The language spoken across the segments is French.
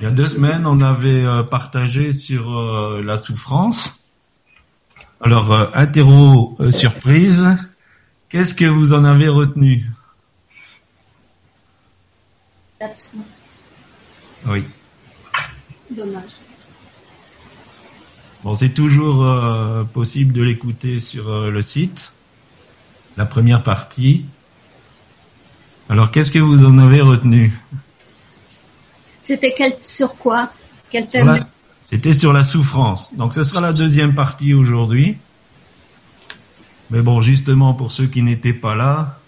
Il y a deux semaines, on avait euh, partagé sur euh, la souffrance. Alors, euh, interro euh, surprise, qu'est-ce que vous en avez retenu? L'absence. Oui. Dommage. Bon, c'est toujours euh, possible de l'écouter sur euh, le site. La première partie. Alors, qu'est-ce que vous en avez retenu? C'était quel, sur quoi? Quel thème? la- C'était sur la souffrance. Donc, ce sera la deuxième partie aujourd'hui. Mais bon, justement, pour ceux qui n'étaient pas là.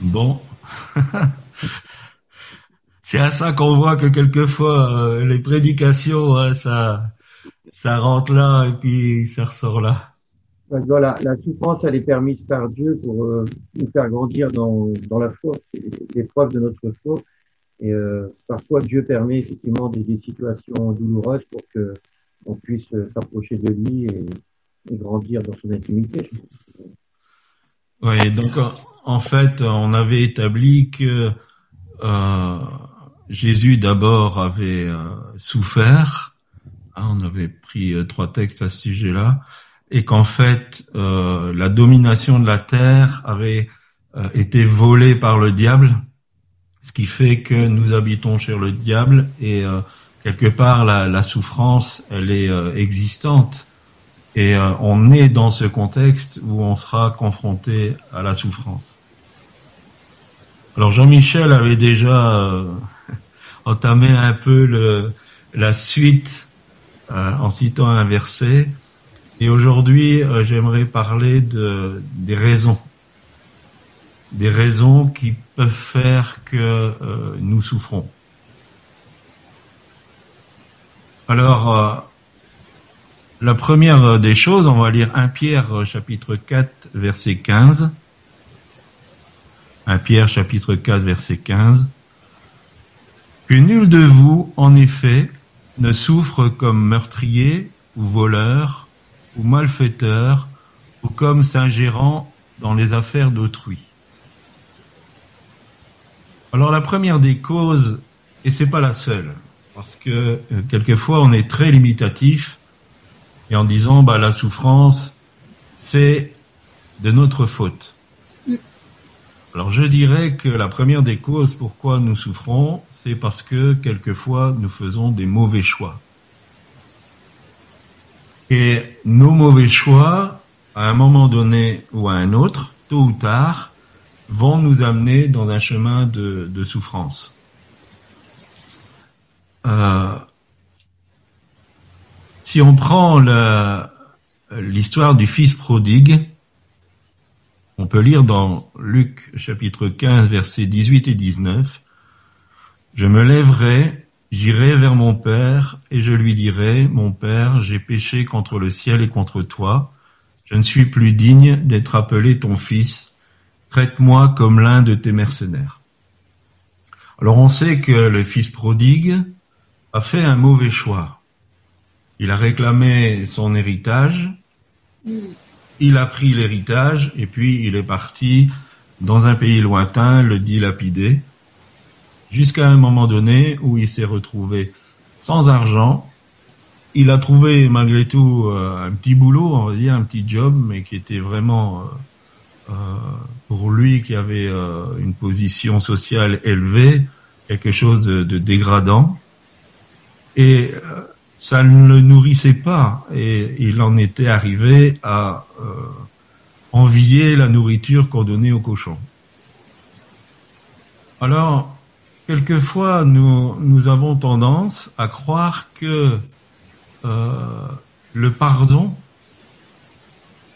Bon. C'est à ça qu'on voit que quelquefois euh, les prédications, hein, ça, ça rentre là et puis ça ressort là. Voilà, la souffrance, elle est permise par Dieu pour euh, nous faire grandir dans, dans la foi, l'épreuve de notre foi. Et euh, parfois, Dieu permet effectivement des, situations douloureuses pour que on puisse euh, s'approcher de lui et, grandir dans son intimité. Oui, donc en- fait, on avait établi que euh, Jésus d'abord avait euh, souffert. Hein, on avait pris trois textes à ce sujet-là, et qu'en fait, euh, la domination de la terre avait euh, été volée par le diable, ce qui fait que nous habitons chez le diable et euh, quelque part la, la souffrance, elle est euh, existante. Et euh, on est dans ce contexte où on sera confronté à la souffrance. Alors Jean-Michel avait déjà euh, entamé un peu le, la suite en citant un verset. Et aujourd'hui, euh, j'aimerais parler de, des raisons. Des raisons qui peuvent faire que euh, nous souffrons. Alors, euh, la première des choses, on va lire 1 Pierre euh, chapitre 4 verset 15. 1 Pierre chapitre 4 verset 15. Que nul de vous, en effet, ne souffre comme meurtrier ou voleur ou malfaiteur ou comme s'ingérant dans les affaires d'autrui. Alors la première des causes, et c'est pas la seule, parce que euh, quelquefois on est très limitatif et en disant bah la souffrance c'est de notre faute. Alors je dirais que la première des causes pourquoi nous souffrons, c'est parce que quelquefois nous faisons des mauvais choix. Et nos mauvais choix, à un moment donné ou à un autre, tôt ou tard, vont nous amener dans un chemin de, souffrance. Euh, si on prend l'histoire du fils prodigue, on peut lire dans Luc chapitre 15 versets 18 et 19, Je me lèverai, j'irai vers mon père, et je lui dirai, Mon père, j'ai péché contre le ciel et contre toi, je ne suis plus digne d'être appelé ton fils, traite-moi comme l'un de tes mercenaires. Alors on sait que le fils prodigue a fait un mauvais choix. Il a réclamé son héritage, il a pris l'héritage et puis il est parti dans un pays lointain le dilapider jusqu'à un moment donné où il s'est retrouvé sans argent. Il a trouvé malgré tout euh, un petit boulot, on va dire un petit job, mais qui était vraiment euh, euh, pour lui qui avait euh, une position sociale élevée, quelque chose de, de dégradant. Et ça ne le nourrissait pas et il en était arrivé à envier la nourriture qu'on donnait aux cochons. Alors, quelquefois, nous, nous avons tendance à croire que euh, le pardon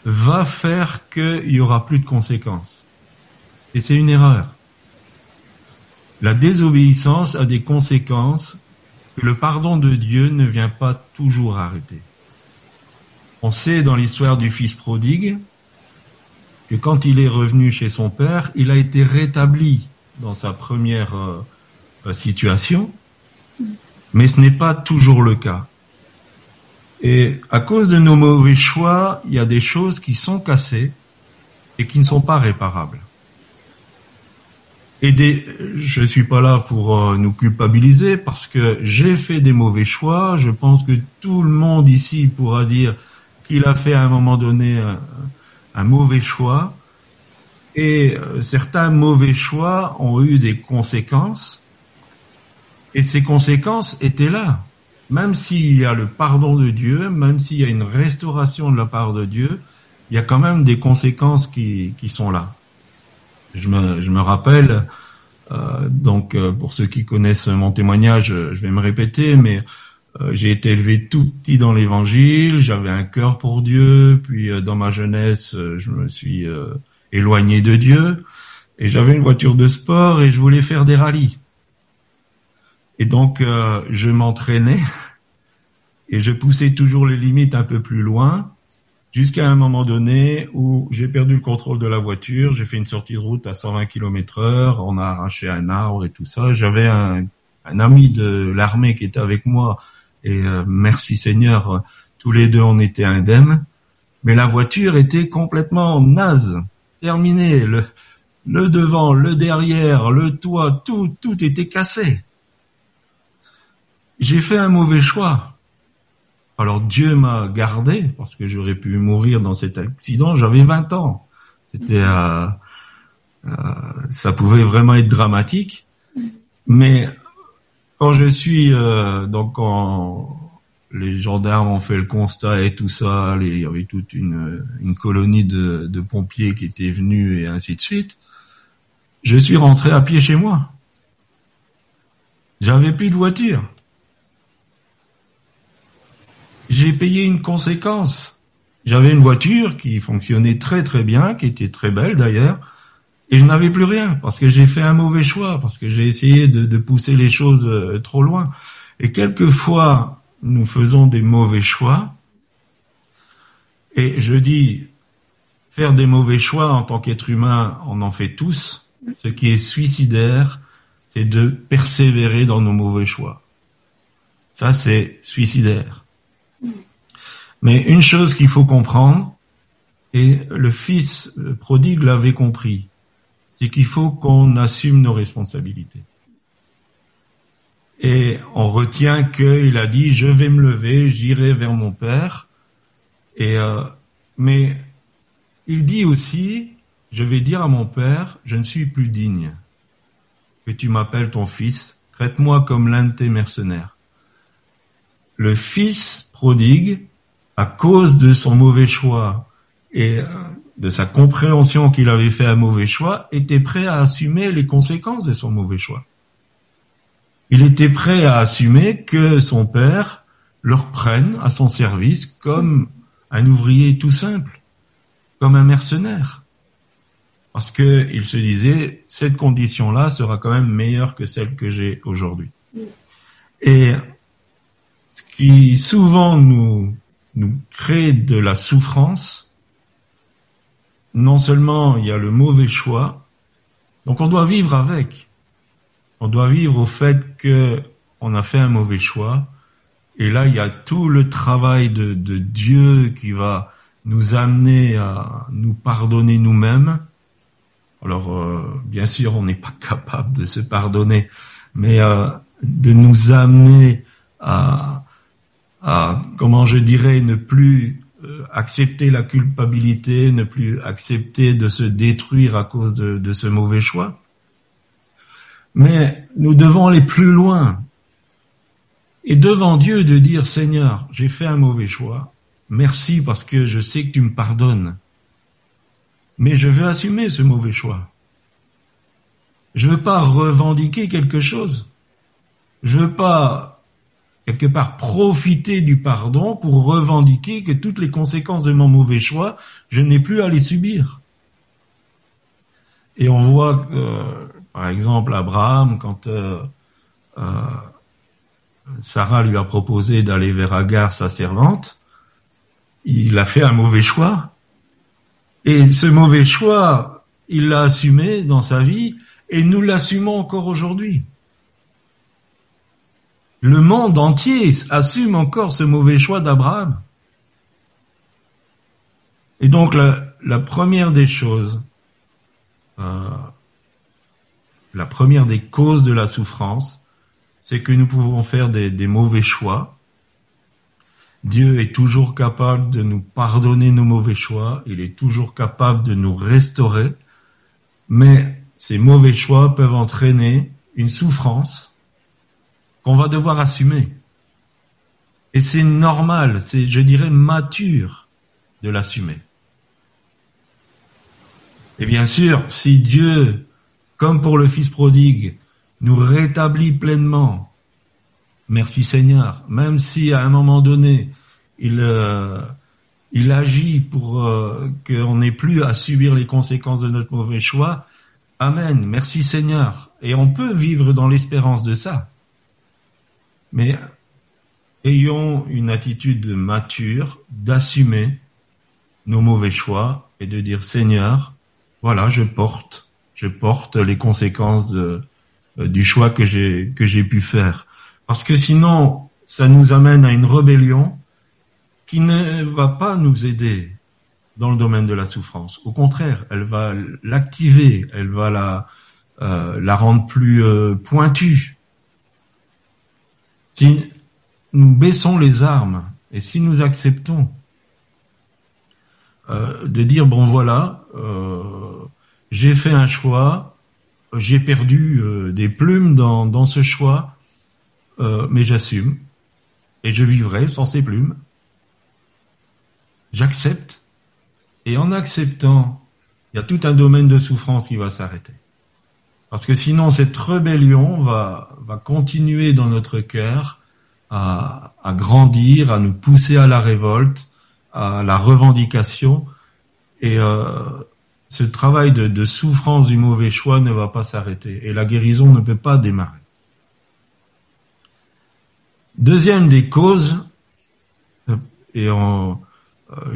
va faire qu'il y aura plus de conséquences. Et c'est une erreur. La désobéissance a des conséquences que le pardon de Dieu ne vient pas toujours arrêter. On sait dans l'histoire du fils prodigue que quand il est revenu chez son père, il a été rétabli dans sa première euh, situation, mais ce n'est pas toujours le cas. Et à cause de nos mauvais choix, il y a des choses qui sont cassées et qui ne sont pas réparables. aider. Je suis pas là pour euh, nous culpabiliser parce que j'ai fait des mauvais choix. Je pense que tout le monde ici pourra dire qu'il a fait à un moment donné un, un mauvais choix. Et euh, certains mauvais choix ont eu des conséquences. Et ces conséquences étaient là. Même s'il y a le pardon de Dieu, même s'il y a une restauration de la part de Dieu, il y a quand même des conséquences qui, sont là. Je me, rappelle, euh, donc euh, pour ceux qui connaissent mon témoignage, je vais me répéter, mais euh, j'ai été élevé tout petit dans l'Évangile, j'avais un cœur pour Dieu, puis euh, dans ma jeunesse, euh, je me suis éloigné de Dieu, et j'avais une voiture de sport et je voulais faire des rallyes. Et donc je m'entraînais et je poussais toujours les limites un peu plus loin jusqu'à un moment donné où j'ai perdu le contrôle de la voiture, j'ai fait une sortie de route à 120 km heure, on a arraché un arbre et tout ça. J'avais un, un, ami de l'armée qui était avec moi et euh, merci Seigneur, tous les deux on était indemnes, mais la voiture était complètement naze, terminée, le, le devant, le derrière, le toit, tout, tout était cassé. J'ai fait un mauvais choix. Alors Dieu m'a gardé parce que j'aurais pu mourir dans cet accident. J'avais 20 ans. C'était, euh, euh, ça pouvait vraiment être dramatique. Mais quand je suis euh, donc quand les gendarmes ont fait le constat et tout ça, il y avait toute une, une colonie de, de pompiers qui étaient venus et ainsi de suite. Je suis rentré à pied chez moi. J'avais plus de voiture j'ai payé une conséquence. J'avais une voiture qui fonctionnait très très bien, qui était très belle d'ailleurs, et je n'avais plus rien parce que j'ai fait un mauvais choix, parce que j'ai essayé de, pousser les choses euh, trop loin. Et quelquefois, nous faisons des mauvais choix. Et je dis, faire des mauvais choix en tant qu'être humain, on en fait tous. Ce qui est suicidaire, c'est de persévérer dans nos mauvais choix. Ça, c'est suicidaire. Mais une chose qu'il faut comprendre, et le fils prodigue l'avait compris, c'est qu'il faut qu'on assume nos responsabilités. Et on retient qu'il a dit je vais me lever, j'irai vers mon père. Et euh, mais il dit aussi je vais dire à mon père je ne suis plus digne que tu m'appelles ton fils, traite-moi comme l'un de tes mercenaires. Le fils prodigue à cause de son mauvais choix et euh, de sa compréhension qu'il avait fait un mauvais choix, était prêt à assumer les conséquences de son mauvais choix. Il était prêt à assumer que son père le reprenne à son service comme un ouvrier tout simple, comme un mercenaire. Parce que il se disait, cette condition-là sera quand même meilleure que celle que j'ai aujourd'hui. Et ce qui souvent nous nous crée de la souffrance, non seulement il y a le mauvais choix, donc on doit vivre avec. On doit vivre au fait que on a fait un mauvais choix, et là il y a tout le travail de, de Dieu qui va nous amener à nous pardonner nous-mêmes. Alors euh, bien sûr on n'est pas capable de se pardonner, mais euh, de nous amener à, comment je dirais, ne plus euh, accepter la culpabilité, ne plus accepter de se détruire à cause de, ce mauvais choix. Mais nous devons aller plus loin. Et devant Dieu de dire, Seigneur, j'ai fait un mauvais choix. Merci parce que je sais que tu me pardonnes. Mais je veux assumer ce mauvais choix. Je veux pas revendiquer quelque chose. Je veux pas quelque part profiter du pardon pour revendiquer que toutes les conséquences de mon mauvais choix, je n'ai plus à les subir. Et on voit, euh, par exemple, Abraham, quand euh, euh, Sarah lui a proposé d'aller vers Agar, sa servante, il a fait un mauvais choix. Et ce mauvais choix, il l'a assumé dans sa vie, et nous l'assumons encore aujourd'hui. Le monde entier assume encore ce mauvais choix d'Abraham. Et donc la, première des choses, euh, la première des causes de la souffrance, c'est que nous pouvons faire des, des mauvais choix. Dieu est toujours capable de nous pardonner nos mauvais choix, il est toujours capable de nous restaurer, mais ces mauvais choix peuvent entraîner une souffrance qu'on va devoir assumer. Et c'est normal, c'est, je dirais, mature de l'assumer. Et bien sûr, si Dieu, comme pour le Fils prodigue, nous rétablit pleinement, merci Seigneur, même si à un moment donné, il, euh, il agit pour euh, qu'on n'ait plus à subir les conséquences de notre mauvais choix, Amen, merci Seigneur. Et on peut vivre dans l'espérance de ça. Mais ayons une attitude mature d'assumer nos mauvais choix et de dire Seigneur, voilà, je porte, je porte les conséquences euh, du choix que j'ai que j'ai pu faire. Parce que sinon, ça nous amène à une rébellion qui ne va pas nous aider dans le domaine de la souffrance. Au contraire, elle va l'activer, elle va la euh, la rendre plus euh, pointue. Si nous baissons les armes et si nous acceptons euh, de dire bon voilà, euh, j'ai fait un choix, j'ai perdu euh, des plumes dans, dans ce choix, mais j'assume et je vivrai sans ces plumes. J'accepte et en acceptant, il y a tout un domaine de souffrance qui va s'arrêter. Parce que sinon, cette rébellion va, va continuer dans notre cœur à, à grandir, à nous pousser à la révolte, à la revendication. Et euh, ce travail de, de, souffrance du mauvais choix ne va pas s'arrêter. Et la guérison ne peut pas démarrer. Deuxième des causes, euh, et euh,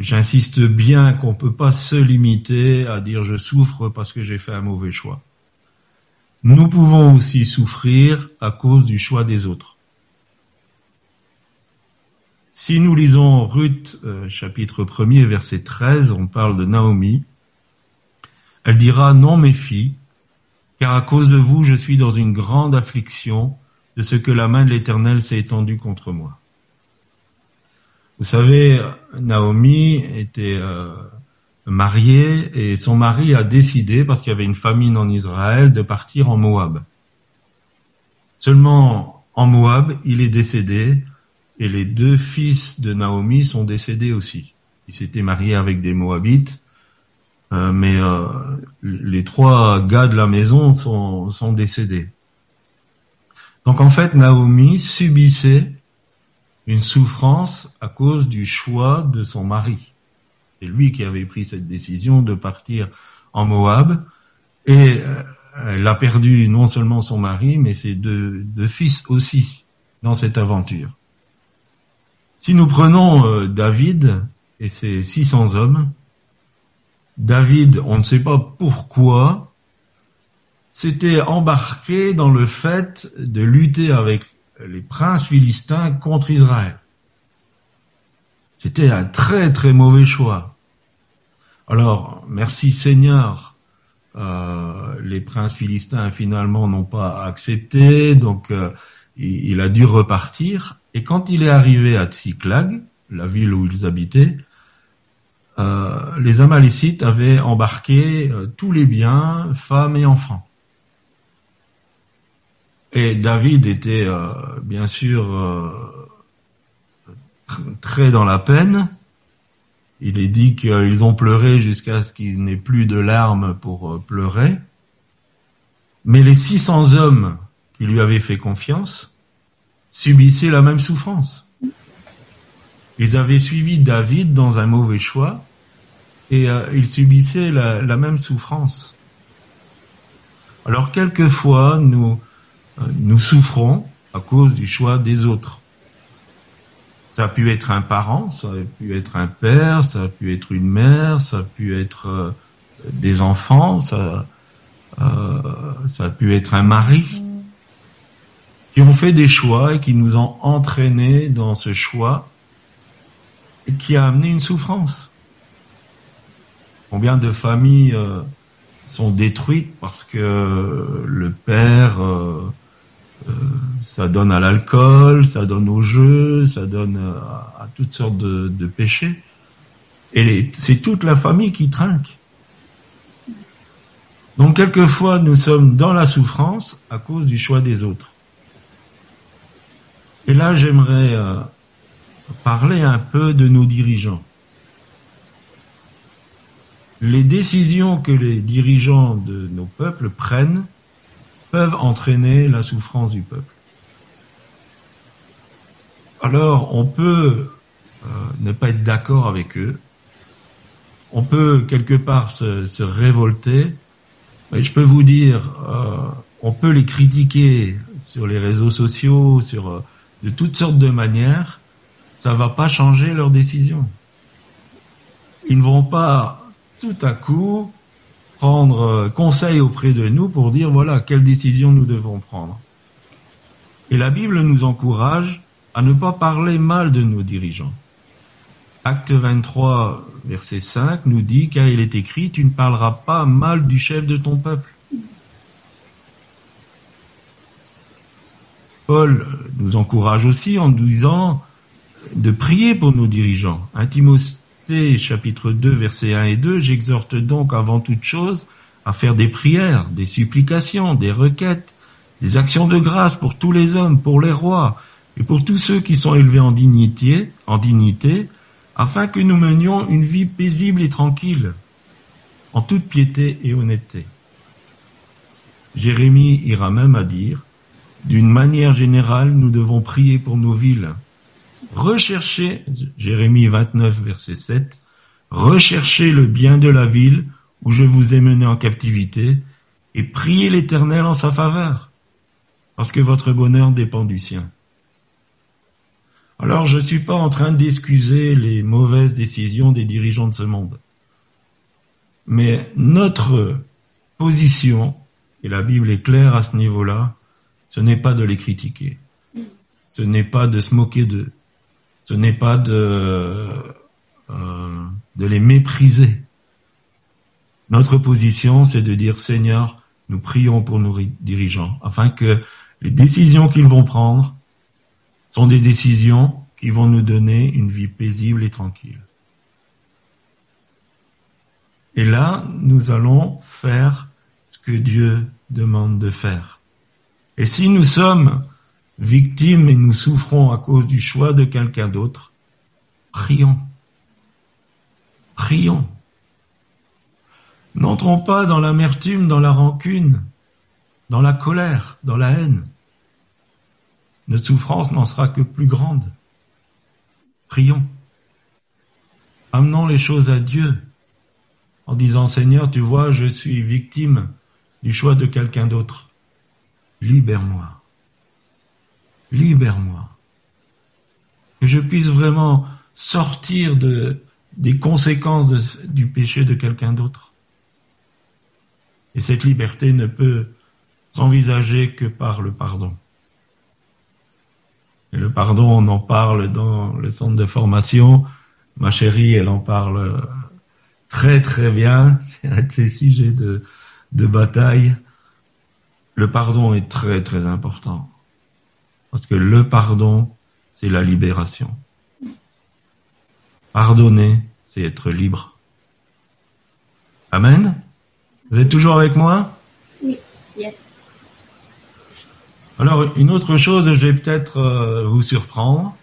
j'insiste bien qu'on peut pas se limiter à dire je souffre parce que j'ai fait un mauvais choix. Nous pouvons aussi souffrir à cause du choix des autres. Si nous lisons Ruth euh, chapitre 1er verset 13, on parle de Naomi. Elle dira non mes filles, car à cause de vous je suis dans une grande affliction de ce que la main de l'Éternel s'est étendue contre moi. Vous savez, Naomi était euh, mariée et son mari a décidé, parce qu'il y avait une famine en Israël, de partir en Moab. Seulement en Moab, il est décédé et les deux fils de Naomi sont décédés aussi. Il s'était marié avec des Moabites, euh, mais euh, les trois gars de la maison sont décédés. Donc en fait, Naomi subissait une souffrance à cause du choix de son mari. C'est lui qui avait pris cette décision de partir en Moab et euh, elle a perdu non seulement son mari, mais ses deux, deux fils aussi dans cette aventure. Si nous prenons euh, David et ses 600 hommes, David, on ne sait pas pourquoi, s'était embarqué dans le fait de lutter avec les princes philistins contre Israël. C'était un très très mauvais choix. Alors, merci Seigneur, euh, les princes philistins finalement n'ont pas accepté, donc euh, il, a dû repartir. Et quand il est arrivé à Tsiklag, la ville où ils habitaient, euh, les Amalécites avaient embarqué tous les biens, femmes et enfants. Et David était bien sûr très dans la peine. Il est dit qu'ils ont pleuré jusqu'à ce qu'il n'ait plus de larmes pour euh, pleurer. Mais les 600 hommes qui lui avaient fait confiance subissaient la même souffrance. Ils avaient suivi David dans un mauvais choix et euh, ils subissaient la, la même souffrance. Alors quelquefois, nous, nous souffrons à cause du choix des autres. Ça a pu être un parent, ça a pu être un père, ça a pu être une mère, ça a pu être euh, des enfants, ça, euh, ça a pu être un mari, qui ont fait des choix et qui nous ont entraînés dans ce choix et qui a amené une souffrance. Combien de familles euh, sont détruites parce que le père, ça donne à l'alcool, ça donne au jeu, ça donne à, à toutes sortes de, péchés. Et c'est toute la famille qui trinque. Donc quelquefois, nous sommes dans la souffrance à cause du choix des autres. Et là, j'aimerais euh, parler un peu de nos dirigeants. Les décisions que les dirigeants de nos peuples prennent peuvent entraîner la souffrance du peuple. Alors, on peut euh, ne pas être d'accord avec eux, on peut quelque part se, se révolter, mais je peux vous dire, euh, on peut les critiquer sur les réseaux sociaux, sur euh, de toutes sortes de manières, ça va pas changer leurs décisions. Ils ne vont pas tout à coup prendre euh, conseil auprès de nous pour dire voilà quelle décision nous devons prendre. Et la Bible nous encourage à ne pas parler mal de nos dirigeants. Acte 23, verset 5 nous dit, car il est écrit, tu ne parleras pas mal du chef de ton peuple. Paul nous encourage aussi en nous disant de prier pour nos dirigeants. 1 Timothée chapitre 2 versets 1 et 2, j'exhorte donc avant toute chose à faire des prières, des supplications, des requêtes, des actions de grâce pour tous les hommes, pour les rois et pour tous ceux qui sont élevés en dignité, en dignité, afin que nous menions une vie paisible et tranquille, en toute piété et honnêteté. Jérémie ira même à dire, d'une manière générale, nous devons prier pour nos villes. Recherchez, Jérémie 29, verset 7, recherchez le bien de la ville où je vous ai mené en captivité et priez l'Éternel en sa faveur, parce que votre bonheur dépend du sien. Alors je ne suis pas en train d'excuser les mauvaises décisions des dirigeants de ce monde. Mais notre position, et la Bible est claire à ce niveau-là, ce n'est pas de les critiquer. Ce n'est pas de se moquer d'eux. Ce n'est pas de, euh, de les mépriser. Notre position, c'est de dire Seigneur, nous prions pour nos dirigeants, afin que les décisions qu'ils vont prendre sont des décisions qui vont nous donner une vie paisible et tranquille. Et là, nous allons faire ce que Dieu demande de faire. Et si nous sommes victimes et nous souffrons à cause du choix de quelqu'un d'autre, prions. Prions. N'entrons pas dans l'amertume, dans la rancune, dans la colère, dans la haine. Notre souffrance n'en sera que plus grande. Prions. Amenons les choses à Dieu en disant Seigneur, tu vois, je suis victime du choix de quelqu'un d'autre. Libère-moi. Libère-moi. Que je puisse vraiment sortir de, des conséquences du péché de quelqu'un d'autre. Et cette liberté ne peut s'envisager que par le pardon. Et le pardon, on en parle dans le centre de formation. Ma chérie, elle en parle très très bien. C'est un de ces sujets de, de bataille. Le pardon est très très important. Parce que le pardon, c'est la libération. Pardonner, c'est être libre. Amen? Vous êtes toujours avec moi? Oui, yes. Alors, une autre chose, je vais peut-être euh, vous surprendre,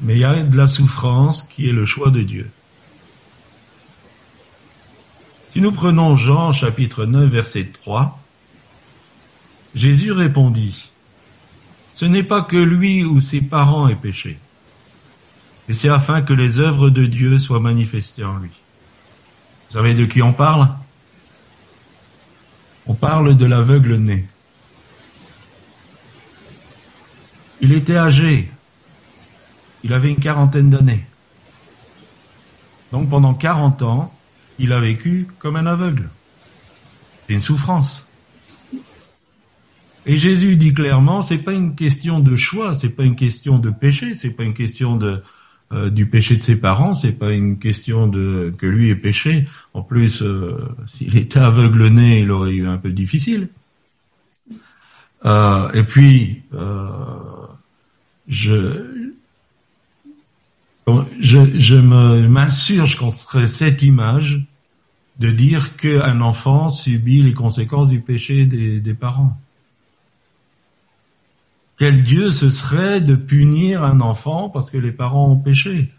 mais il y a de la souffrance qui est le choix de Dieu. Si nous prenons Jean chapitre 9 verset 3, Jésus répondit, Ce n'est pas que lui ou ses parents aient péché, et c'est afin que les œuvres de Dieu soient manifestées en lui. Vous savez de qui on parle? On parle de l'aveugle né. Il était âgé. Il avait une quarantaine d'années. Donc pendant 40 ans, il a vécu comme un aveugle. C'est une souffrance. Et Jésus dit clairement, c'est pas une question de choix, c'est pas une question de péché, c'est pas une question de euh, du péché de ses parents. C'est pas une question de que lui ait péché. En plus, euh, s'il était aveugle-né, il aurait eu un peu difficile. Euh, et puis, je, je, je me m'insurge contre cette image de dire qu'un enfant subit les conséquences du péché des, des parents. Quel Dieu ce serait de punir un enfant parce que les parents ont péché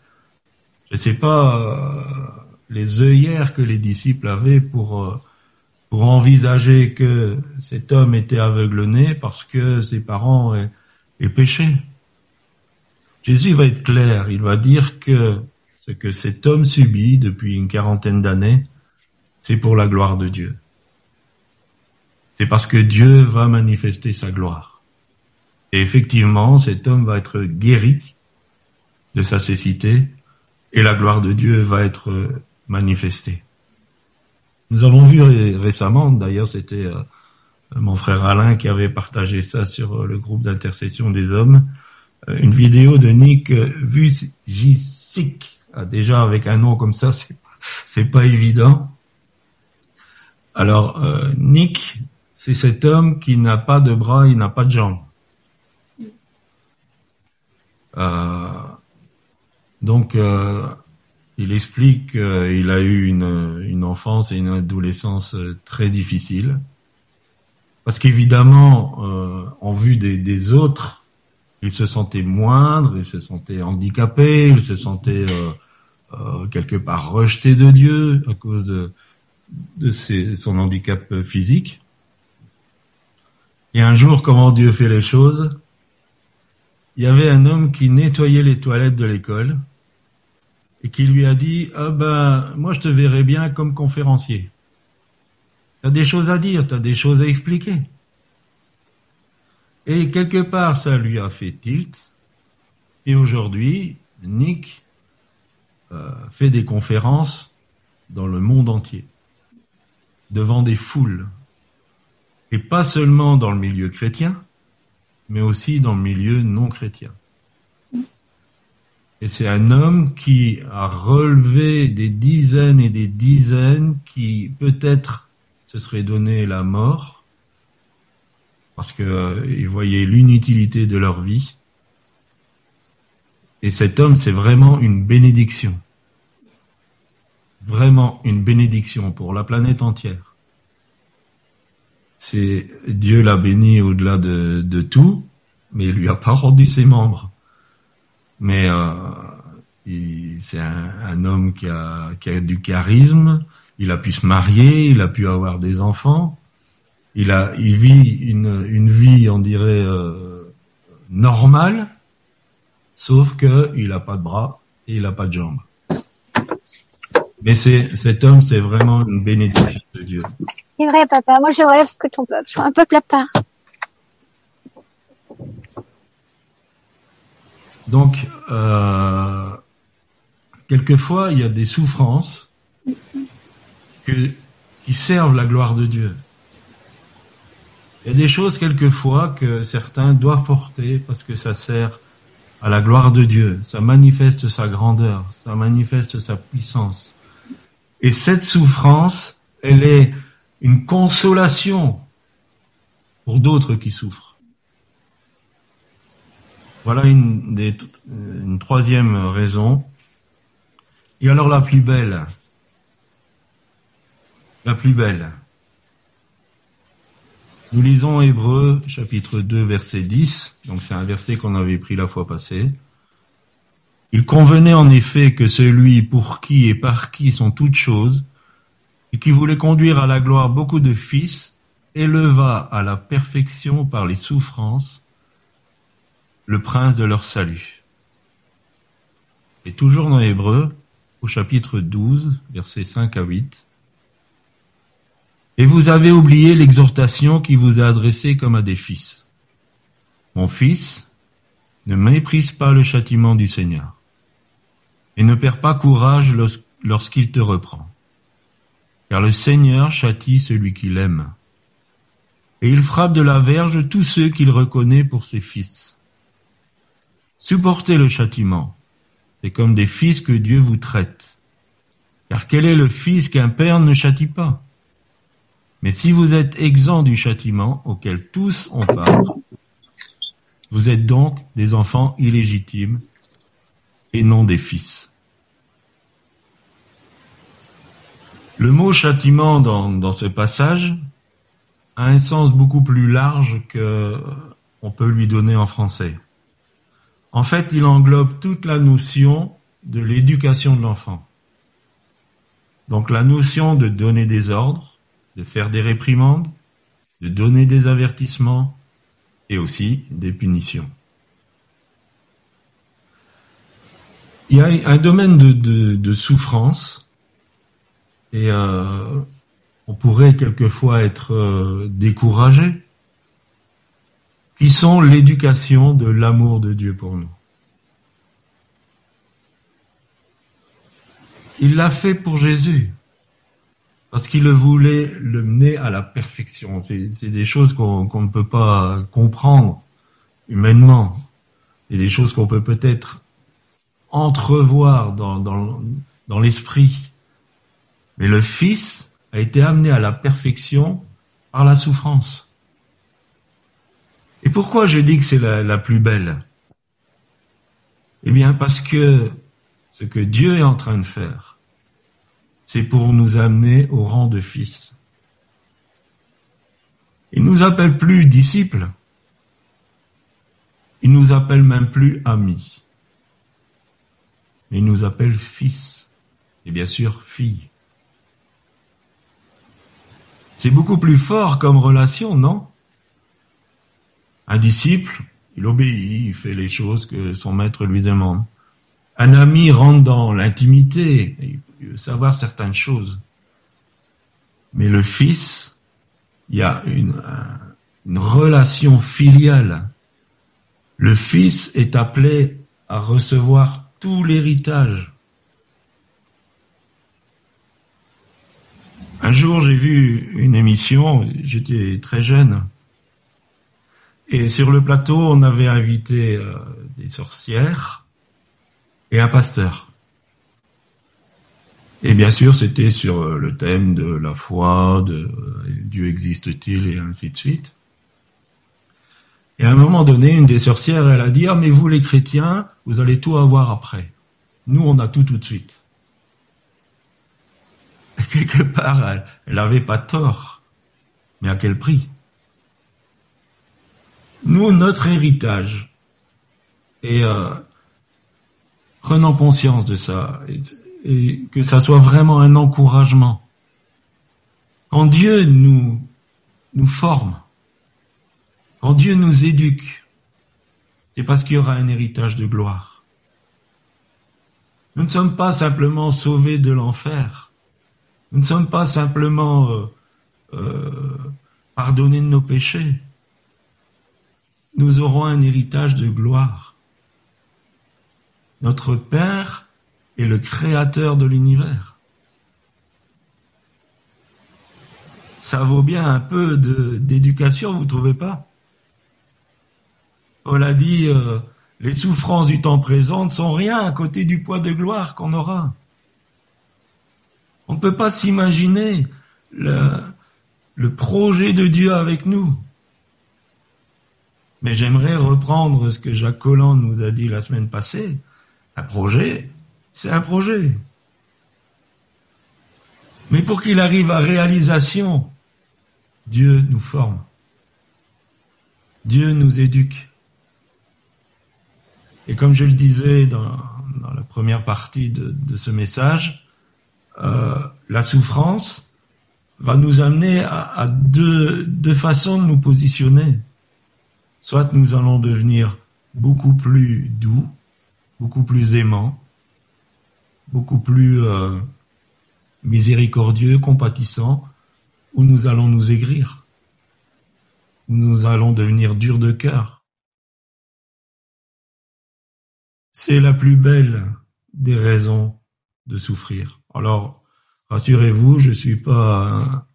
Je ne sais pas euh, les œillères que les disciples avaient pour euh, pour envisager que cet homme était aveugle-né parce que ses parents aient, aient péché. Jésus va être clair, il va dire que ce que cet homme subit depuis une quarantaine d'années, c'est pour la gloire de Dieu. C'est parce que Dieu va manifester sa gloire. Et effectivement, cet homme va être guéri de sa cécité et la gloire de Dieu va être manifestée. Nous avons vu récemment, d'ailleurs c'était euh, mon frère Alain qui avait partagé ça sur euh, le groupe d'intercession des hommes, euh, une vidéo de Nick Vujicic. Ah, déjà avec un nom comme ça, c'est pas évident. Alors Nick, c'est cet homme qui n'a pas de bras, il n'a pas de jambes. Euh, donc, euh, il explique qu'il a eu une, une, enfance et une adolescence très difficile. Parce qu'évidemment, euh, en vue des, autres, il se sentait moindre, il se sentait handicapé, il se sentait euh, euh, quelque part rejeté de Dieu à cause de, de son handicap physique. Et un jour, comment Dieu fait les choses? Il y avait un homme qui nettoyait les toilettes de l'école et qui lui a dit ah ben moi je te verrais bien comme conférencier. T'as des choses à dire, t'as des choses à expliquer. Et quelque part ça lui a fait tilt. Et aujourd'hui, Nick euh, fait des conférences dans le monde entier, devant des foules, et pas seulement dans le milieu chrétien, mais aussi dans le milieu non chrétien. Et c'est un homme qui a relevé des dizaines et des dizaines qui peut-être se seraient donné la mort parce que euh, il voyait l'inutilité de leur vie. Et cet homme, c'est vraiment une bénédiction. Vraiment une bénédiction pour la planète entière c'est Dieu l'a béni au-delà de, de, tout, mais il lui a pas rendu ses membres. Mais euh, c'est un, homme qui a, du charisme, il a pu se marier, il a pu avoir des enfants, il a, il vit une, une vie, on dirait euh, normale, sauf que il a pas de bras et il a pas de jambes. Mais cet homme, c'est vraiment une bénédiction de Dieu. C'est vrai, papa. Moi, je rêve que ton peuple soit un peuple à part. Donc, euh, quelquefois, il y a des souffrances qui servent la gloire de Dieu. Il y a des choses, quelquefois, que certains doivent porter parce que ça sert à la gloire de Dieu. Ça manifeste sa grandeur, ça manifeste sa puissance. Et cette souffrance, elle est une consolation pour d'autres qui souffrent. Voilà une, troisième raison. Et alors la plus belle, la plus belle. Nous lisons Hébreu chapitre 2 verset 10, donc c'est un verset qu'on avait pris la fois passée. Il convenait en effet que celui pour qui et par qui sont toutes choses, et qui voulait conduire à la gloire beaucoup de fils, éleva à la perfection par les souffrances le prince de leur salut. Et toujours dans Hébreu, au chapitre 12, versets 5 à 8. Et vous avez oublié l'exhortation qui vous est adressée comme à des fils. Mon fils, ne méprise pas le châtiment du Seigneur, et ne perds pas courage lorsqu'il te reprend car le Seigneur châtie celui qu'il aime. Et il frappe de la verge tous ceux qu'il reconnaît pour ses fils. Supportez le châtiment, c'est comme des fils que Dieu vous traite. Car quel est le fils qu'un père ne châtie pas? Mais si vous êtes exempt du châtiment auquel tous ont part, vous êtes donc des enfants illégitimes et non des fils. Le mot châtiment dans, dans ce passage a un sens beaucoup plus large que on peut lui donner en français. En fait, il englobe toute la notion de l'éducation de l'enfant. Donc la notion de donner des ordres, de faire des réprimandes, de donner des avertissements et aussi des punitions. Il y a un domaine de, de, de souffrance et euh, on pourrait quelquefois être euh, découragé, qui sont l'éducation de l'amour de Dieu pour nous? Il l'a fait pour Jésus, parce qu'il voulait le mener à la perfection. C'est des choses qu'on ne peut pas comprendre humainement, et des choses qu'on peut peut-être entrevoir dans, l'esprit. Mais le Fils a été amené à la perfection par la souffrance. Et pourquoi je dis que c'est la, plus belle? Eh bien parce que ce que Dieu est en train de faire, c'est pour nous amener au rang de fils. Il nous appelle plus disciples, il nous appelle même plus amis, mais il nous appelle fils, et bien sûr filles. C'est beaucoup plus fort comme relation, non? Un disciple, il obéit, il fait les choses que son maître lui demande. Un ami rentre dans l'intimité, il veut savoir certaines choses. Mais le fils, il y a une relation filiale. Le fils est appelé à recevoir tout l'héritage. Un jour, j'ai vu une émission, j'étais très jeune, et sur le plateau, on avait invité euh, des sorcières et un pasteur. Et bien sûr, c'était sur le thème de la foi, de euh, Dieu existe-t-il et ainsi de suite. Et à un moment donné, une des sorcières, elle a dit, ah mais vous les chrétiens, vous allez tout avoir après. Nous, on a tout tout de suite. quelque part, elle n'avait pas tort. Mais à quel prix? Nous, notre héritage, et euh, prenons conscience de ça, et, et, que ça soit vraiment un encouragement. Quand Dieu nous, nous forme, quand Dieu nous éduque, c'est parce qu'il y aura un héritage de gloire. Nous ne sommes pas simplement sauvés de l'enfer, nous ne sommes pas simplement euh, euh, pardonnés de nos péchés. Nous aurons un héritage de gloire. Notre Père est le créateur de l'univers. Ça vaut bien un peu d'éducation, vous trouvez pas? Paul a dit, euh, les souffrances du temps présent ne sont rien à côté du poids de gloire qu'on aura. On ne peut pas s'imaginer le, projet de Dieu avec nous. Mais j'aimerais reprendre ce que Jacques Colland nous a dit la semaine passée. Un projet, c'est un projet. Mais pour qu'il arrive à réalisation, Dieu nous forme. Dieu nous éduque. Et comme je le disais dans, la première partie de ce message, euh, la souffrance va nous amener à, deux, façons de nous positionner. Soit nous allons devenir beaucoup plus doux, beaucoup plus aimants, beaucoup plus euh, miséricordieux, compatissants, ou nous allons nous aigrir, ou nous allons devenir durs de cœur. C'est la plus belle des raisons de souffrir. Alors, rassurez-vous, je suis pas un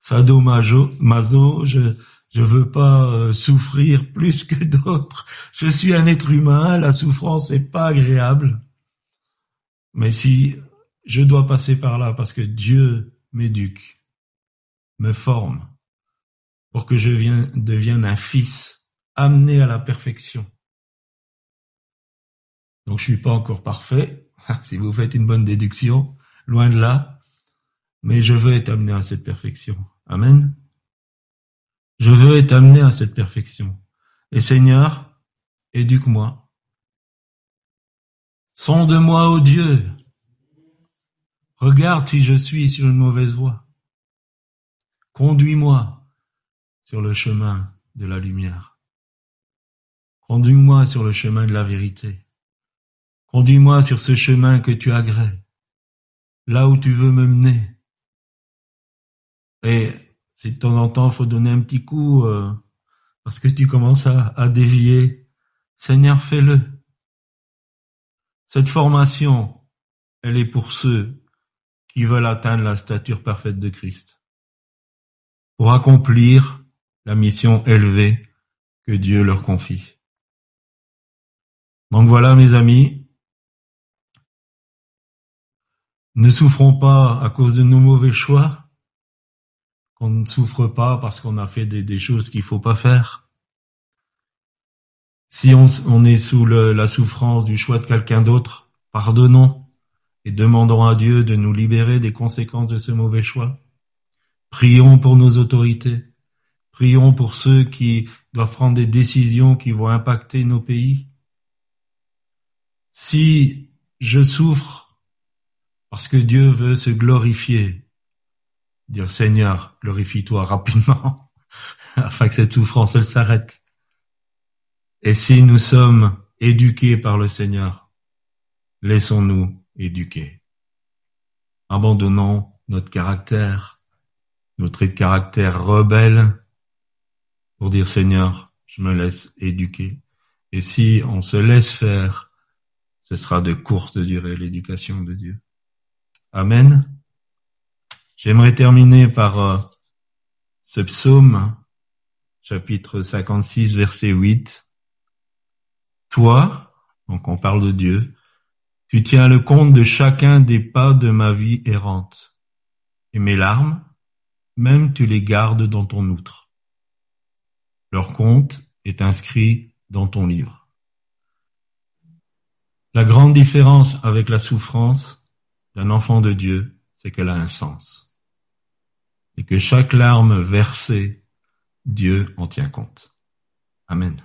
sadomaso, je je veux pas euh, souffrir plus que d'autres. Je suis un être humain, la souffrance n'est pas agréable. Mais si je dois passer par là parce que Dieu m'éduque, me forme, pour que je devienne un fils amené à la perfection. Donc je suis pas encore parfait, si vous faites une bonne déduction, loin de là, mais je veux être amené à cette perfection. Amen. Je veux être amené à cette perfection. Et Seigneur, éduque-moi. Sonde-moi, ô Dieu. Regarde si je suis sur une mauvaise voie. Conduis-moi sur le chemin de la lumière. Conduis-moi sur le chemin de la vérité. Conduis-moi sur ce chemin que tu agrées, là où tu veux me mener. Et si de temps en temps faut donner un petit coup, euh, parce que tu commences à, à dévier, Seigneur, fais-le. Cette formation, elle est pour ceux qui veulent atteindre la stature parfaite de Christ, pour accomplir la mission élevée que Dieu leur confie. Donc voilà, mes amis, ne souffrons pas à cause de nos mauvais choix, qu'on ne souffre pas parce qu'on a fait des, choses qu'il faut pas faire. Si on, est sous la souffrance du choix de quelqu'un d'autre, pardonnons et demandons à Dieu de nous libérer des conséquences de ce mauvais choix. Prions pour nos autorités. Prions pour ceux qui doivent prendre des décisions qui vont impacter nos pays. Si je souffre parce que Dieu veut se glorifier, dire Seigneur, glorifie-toi rapidement, afin que cette souffrance elle s'arrête. Et si nous sommes éduqués par le Seigneur, laissons-nous éduquer. Abandonnons notre caractère, notre caractère rebelle, pour dire Seigneur, je me laisse éduquer. Et si on se laisse faire, ce sera de courte durée l'éducation de Dieu. Amen. J'aimerais terminer par euh, ce psaume, chapitre 56, verset 8. Toi, donc on parle de Dieu, tu tiens le compte de chacun des pas de ma vie errante. Et mes larmes, même tu les gardes dans ton outre. Leur compte est inscrit dans ton livre. La grande différence avec la souffrance d'un enfant de Dieu, c'est qu'elle a un sens et que chaque larme versée, Dieu en tient compte. Amen.